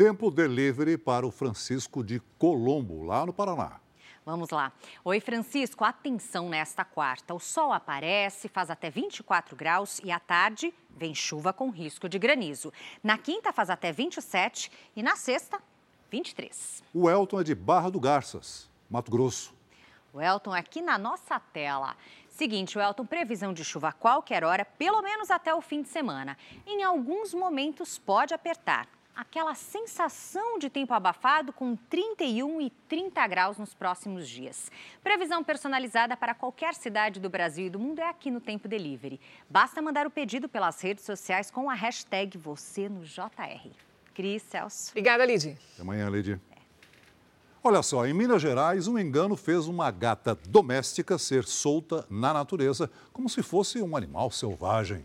Tempo delivery para o Francisco de Colombo, lá no Paraná. Vamos lá. Oi, Francisco, atenção nesta quarta. O sol aparece, faz até 24 graus e à tarde vem chuva com risco de granizo. Na quinta faz até 27 e na sexta, 23. O Elton é de Barra do Garças, Mato Grosso. O Elton é aqui na nossa tela. Seguinte, o Elton, previsão de chuva a qualquer hora, pelo menos até o fim de semana. Em alguns momentos pode apertar aquela sensação de tempo abafado com 31 e 30 graus nos próximos dias. Previsão personalizada para qualquer cidade do Brasil e do mundo é aqui no Tempo Delivery. Basta mandar o pedido pelas redes sociais com a hashtag você no JR. Cris, Celso. Obrigada, Lidy. Até amanhã, Lidy. Olha só, em Minas Gerais, um engano fez uma gata doméstica ser solta na natureza como se fosse um animal selvagem.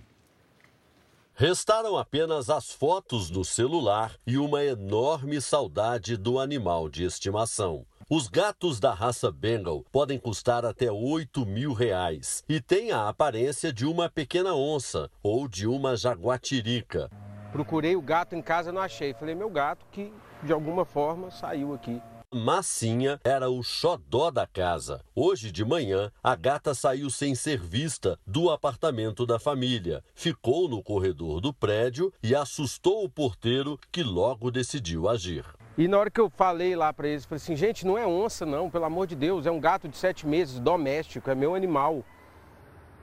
Restaram apenas as fotos no celular e uma enorme saudade do animal de estimação. Os gatos da raça Bengal podem custar até 8 mil reais e têm a aparência de uma pequena onça ou de uma jaguatirica. Procurei o gato em casa, não achei. Falei, meu gato que de alguma forma saiu aqui. Massinha era o xodó da casa. Hoje de manhã, a gata saiu sem ser vista do apartamento da família. Ficou no corredor do prédio e assustou o porteiro, que logo decidiu agir. E na hora que eu falei lá para eles, falei assim: gente, não é onça, não, pelo amor de Deus, é um gato de sete meses, doméstico, é meu animal.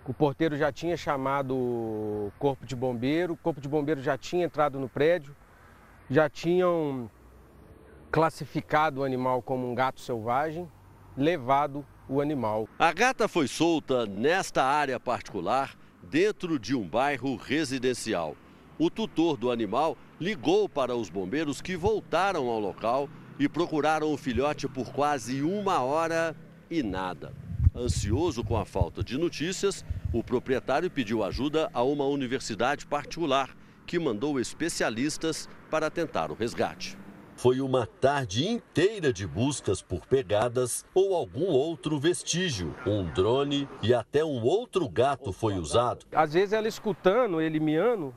O porteiro já tinha chamado o corpo de bombeiro, o corpo de bombeiro já tinha entrado no prédio, já tinham classificado o animal como um gato selvagem, levado o animal. A gata foi solta nesta área particular, dentro de um bairro residencial. O tutor do animal ligou para os bombeiros que voltaram ao local e procuraram o filhote por quase uma hora e nada. Ansioso com a falta de notícias, o proprietário pediu ajuda a uma universidade particular, que mandou especialistas para tentar o resgate. Foi uma tarde inteira de buscas por pegadas ou algum outro vestígio. Um drone e até um outro gato foi usado. Às vezes ela escutando ele miando,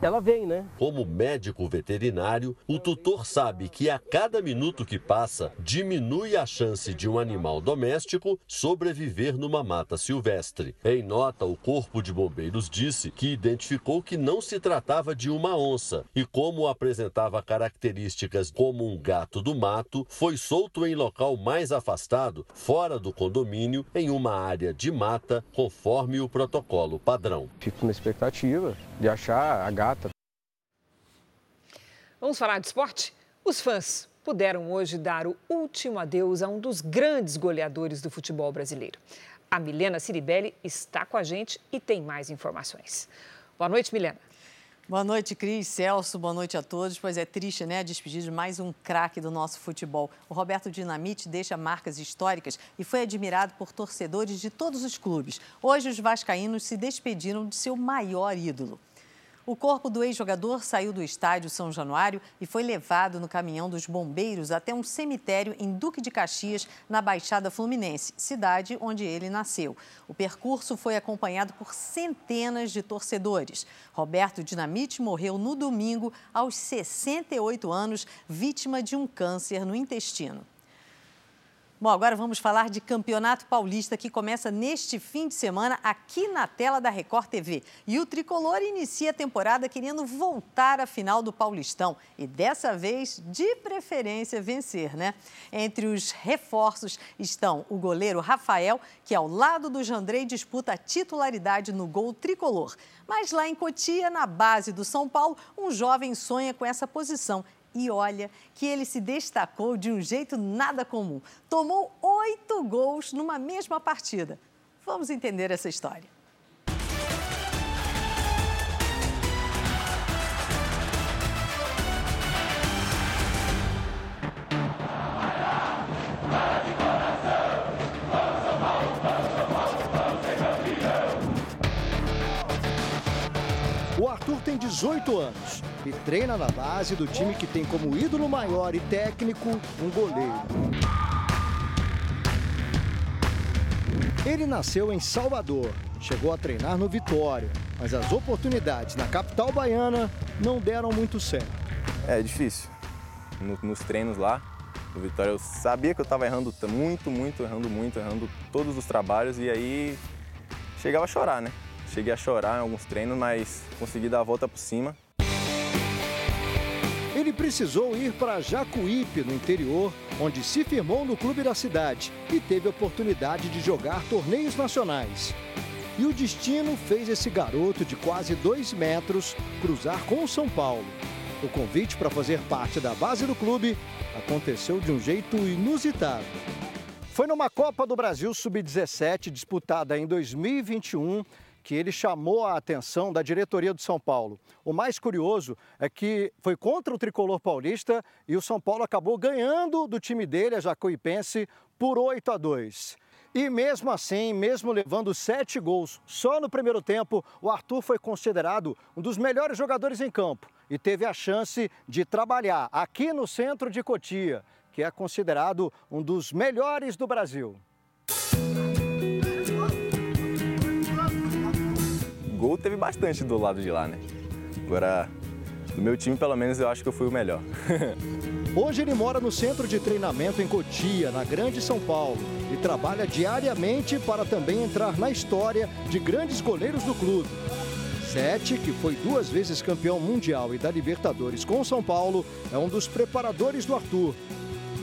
ela vem, né? Como médico veterinário, o tutor sabe que a cada minuto que passa, diminui a chance de um animal doméstico sobreviver numa mata silvestre. Em nota, o Corpo de Bombeiros disse que identificou que não se tratava de uma onça e, como apresentava características como um gato do mato, foi solto em local mais afastado, fora do condomínio, em uma área de mata, conforme o protocolo padrão. Fico na expectativa de achar a gata. Vamos falar de esporte? Os fãs puderam hoje dar o último adeus a um dos grandes goleadores do futebol brasileiro. A Milena Ciribelli está com a gente e tem mais informações. Boa noite, Milena. Boa noite, Cris, Celso, boa noite a todos. Pois é triste, né, despedir de mais um craque do nosso futebol. O Roberto Dinamite deixa marcas históricas e foi admirado por torcedores de todos os clubes. Hoje, os vascaínos se despediram de seu maior ídolo. O corpo do ex-jogador saiu do estádio São Januário e foi levado no caminhão dos bombeiros até um cemitério em Duque de Caxias, na Baixada Fluminense, cidade onde ele nasceu. O percurso foi acompanhado por centenas de torcedores. Roberto Dinamite morreu no domingo, aos 68 anos, vítima de um câncer no intestino. Bom, agora vamos falar de Campeonato Paulista que começa neste fim de semana aqui na tela da Record TV. E o tricolor inicia a temporada querendo voltar à final do Paulistão e dessa vez, de preferência, vencer, né? Entre os reforços estão o goleiro Rafael, que ao lado do Jandrei disputa a titularidade no gol tricolor. Mas lá em Cotia, na base do São Paulo, um jovem sonha com essa posição e olha que ele se destacou de um jeito nada comum. Tomou oito gols numa mesma partida. Vamos entender essa história. Tem 18 anos e treina na base do time que tem como ídolo maior e técnico um goleiro. Ele nasceu em Salvador, chegou a treinar no Vitória, mas as oportunidades na capital baiana não deram muito certo. É difícil. nos treinos lá, no Vitória, eu sabia que eu estava errando muito, muito, errando muito, errando todos os trabalhos e aí chegava a chorar, né? Cheguei a chorar em alguns treinos, mas consegui dar a volta por cima. Ele precisou ir para Jacuípe, no interior, onde se firmou no clube da cidade e teve a oportunidade de jogar torneios nacionais. E o destino fez esse garoto de quase dois metros cruzar com o São Paulo. O convite para fazer parte da base do clube aconteceu de um jeito inusitado. Foi numa Copa do Brasil Sub-17 disputada em 2021 que ele chamou a atenção da diretoria do São Paulo. O mais curioso é que foi contra o tricolor paulista e o São Paulo acabou ganhando do time dele, a Jacuipense, por 8 a 2. E mesmo assim, mesmo levando sete gols só no primeiro tempo, o Arthur foi considerado um dos melhores jogadores em campo e teve a chance de trabalhar aqui no centro de Cotia, que é considerado um dos melhores do Brasil. Gol teve bastante do lado de lá, né? Agora, do meu time, pelo menos, eu acho que eu fui o melhor. Hoje ele mora no centro de treinamento em Cotia, na Grande São Paulo, e trabalha diariamente para também entrar na história de grandes goleiros do clube. Sete, que foi duas vezes campeão mundial e da Libertadores com São Paulo, é um dos preparadores do Arthur.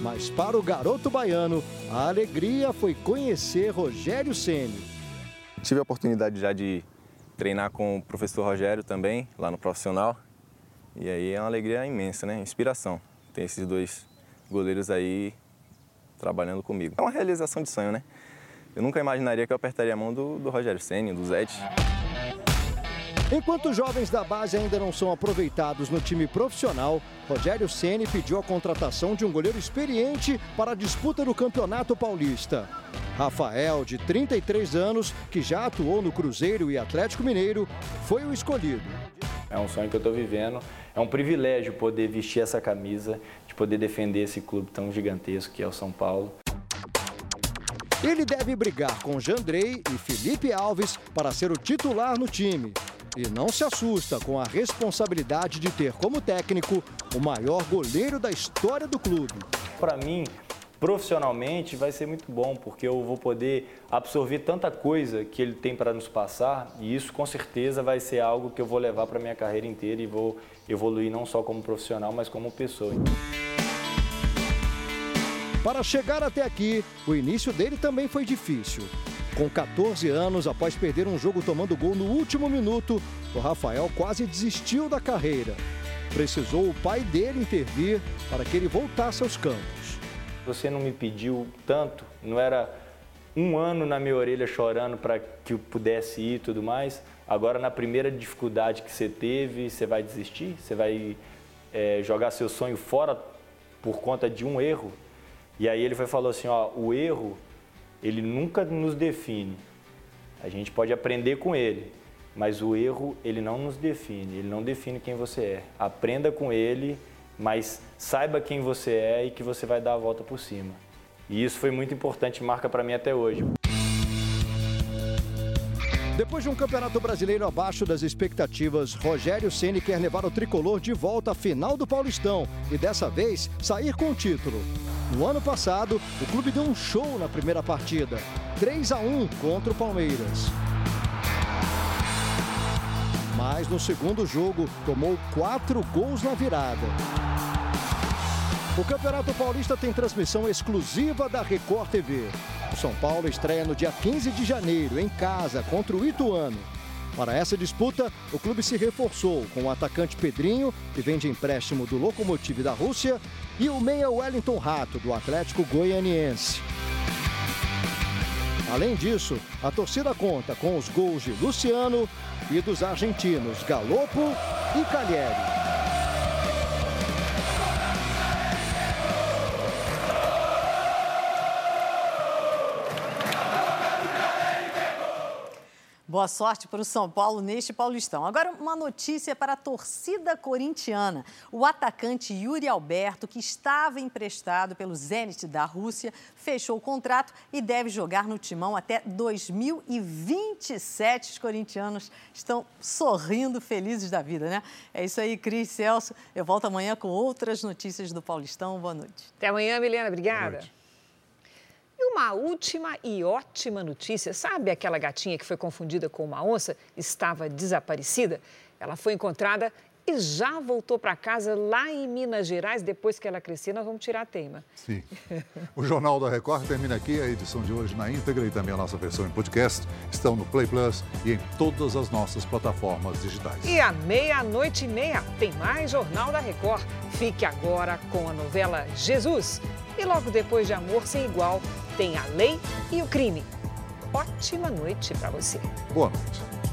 Mas para o garoto baiano, a alegria foi conhecer Rogério Ceni. Tive a oportunidade já de treinar com o professor Rogério também, lá no profissional. E aí é uma alegria imensa, né? Inspiração. Tem esses dois goleiros aí trabalhando comigo. É uma realização de sonho, né? Eu nunca imaginaria que eu apertaria a mão do, do Rogério Senna, do Zete. Enquanto os jovens da base ainda não são aproveitados no time profissional, Rogério Ceni pediu a contratação de um goleiro experiente para a disputa do Campeonato Paulista. Rafael, de 33 anos, que já atuou no Cruzeiro e Atlético Mineiro, foi o escolhido. É um sonho que eu estou vivendo, é um privilégio poder vestir essa camisa, de poder defender esse clube tão gigantesco que é o São Paulo. Ele deve brigar com Jandrei e Felipe Alves para ser o titular no time e não se assusta com a responsabilidade de ter como técnico o maior goleiro da história do clube. Para mim, profissionalmente vai ser muito bom, porque eu vou poder absorver tanta coisa que ele tem para nos passar, e isso com certeza vai ser algo que eu vou levar para minha carreira inteira e vou evoluir não só como profissional, mas como pessoa. Para chegar até aqui, o início dele também foi difícil. Com 14 anos, após perder um jogo tomando gol no último minuto, o Rafael quase desistiu da carreira. Precisou o pai dele intervir para que ele voltasse aos campos. Você não me pediu tanto, não era um ano na minha orelha chorando para que eu pudesse ir e tudo mais. Agora, na primeira dificuldade que você teve, você vai desistir? Você vai é, jogar seu sonho fora por conta de um erro? E aí ele foi falou assim, ó, o erro ele nunca nos define. A gente pode aprender com ele, mas o erro ele não nos define, ele não define quem você é. Aprenda com ele, mas saiba quem você é e que você vai dar a volta por cima. E isso foi muito importante, marca para mim até hoje. Depois de um campeonato brasileiro abaixo das expectativas, Rogério Ceni quer levar o tricolor de volta à final do Paulistão e dessa vez sair com o título. No ano passado, o clube deu um show na primeira partida, 3 a 1 contra o Palmeiras. Mas no segundo jogo, tomou quatro gols na virada. O Campeonato Paulista tem transmissão exclusiva da Record TV. O São Paulo estreia no dia 15 de janeiro, em casa, contra o Ituano. Para essa disputa, o clube se reforçou com o atacante Pedrinho, que vem de empréstimo do Lokomotiv da Rússia, e o meia Wellington Rato, do Atlético Goianiense. Além disso, a torcida conta com os gols de Luciano e dos argentinos Galopo e Calheri. Boa sorte para o São Paulo neste Paulistão. Agora, uma notícia para a torcida corintiana. O atacante Yuri Alberto, que estava emprestado pelo Zenit da Rússia, fechou o contrato e deve jogar no timão até 2027. Os corintianos estão sorrindo, felizes da vida, né? É isso aí, Cris Celso. Eu volto amanhã com outras notícias do Paulistão. Boa noite. Até amanhã, Milena. Obrigada. Uma última e ótima notícia: sabe aquela gatinha que foi confundida com uma onça? Estava desaparecida? Ela foi encontrada e já voltou para casa lá em Minas Gerais. Depois que ela crescer, nós vamos tirar a teima. Sim. O Jornal da Record termina aqui. A edição de hoje na íntegra e também a nossa versão em podcast estão no Play Plus e em todas as nossas plataformas digitais. E à meia-noite e meia tem mais Jornal da Record. Fique agora com a novela Jesus. E logo depois de Amor Sem Igual, tem a lei e o crime. Ótima noite para você. Boa noite.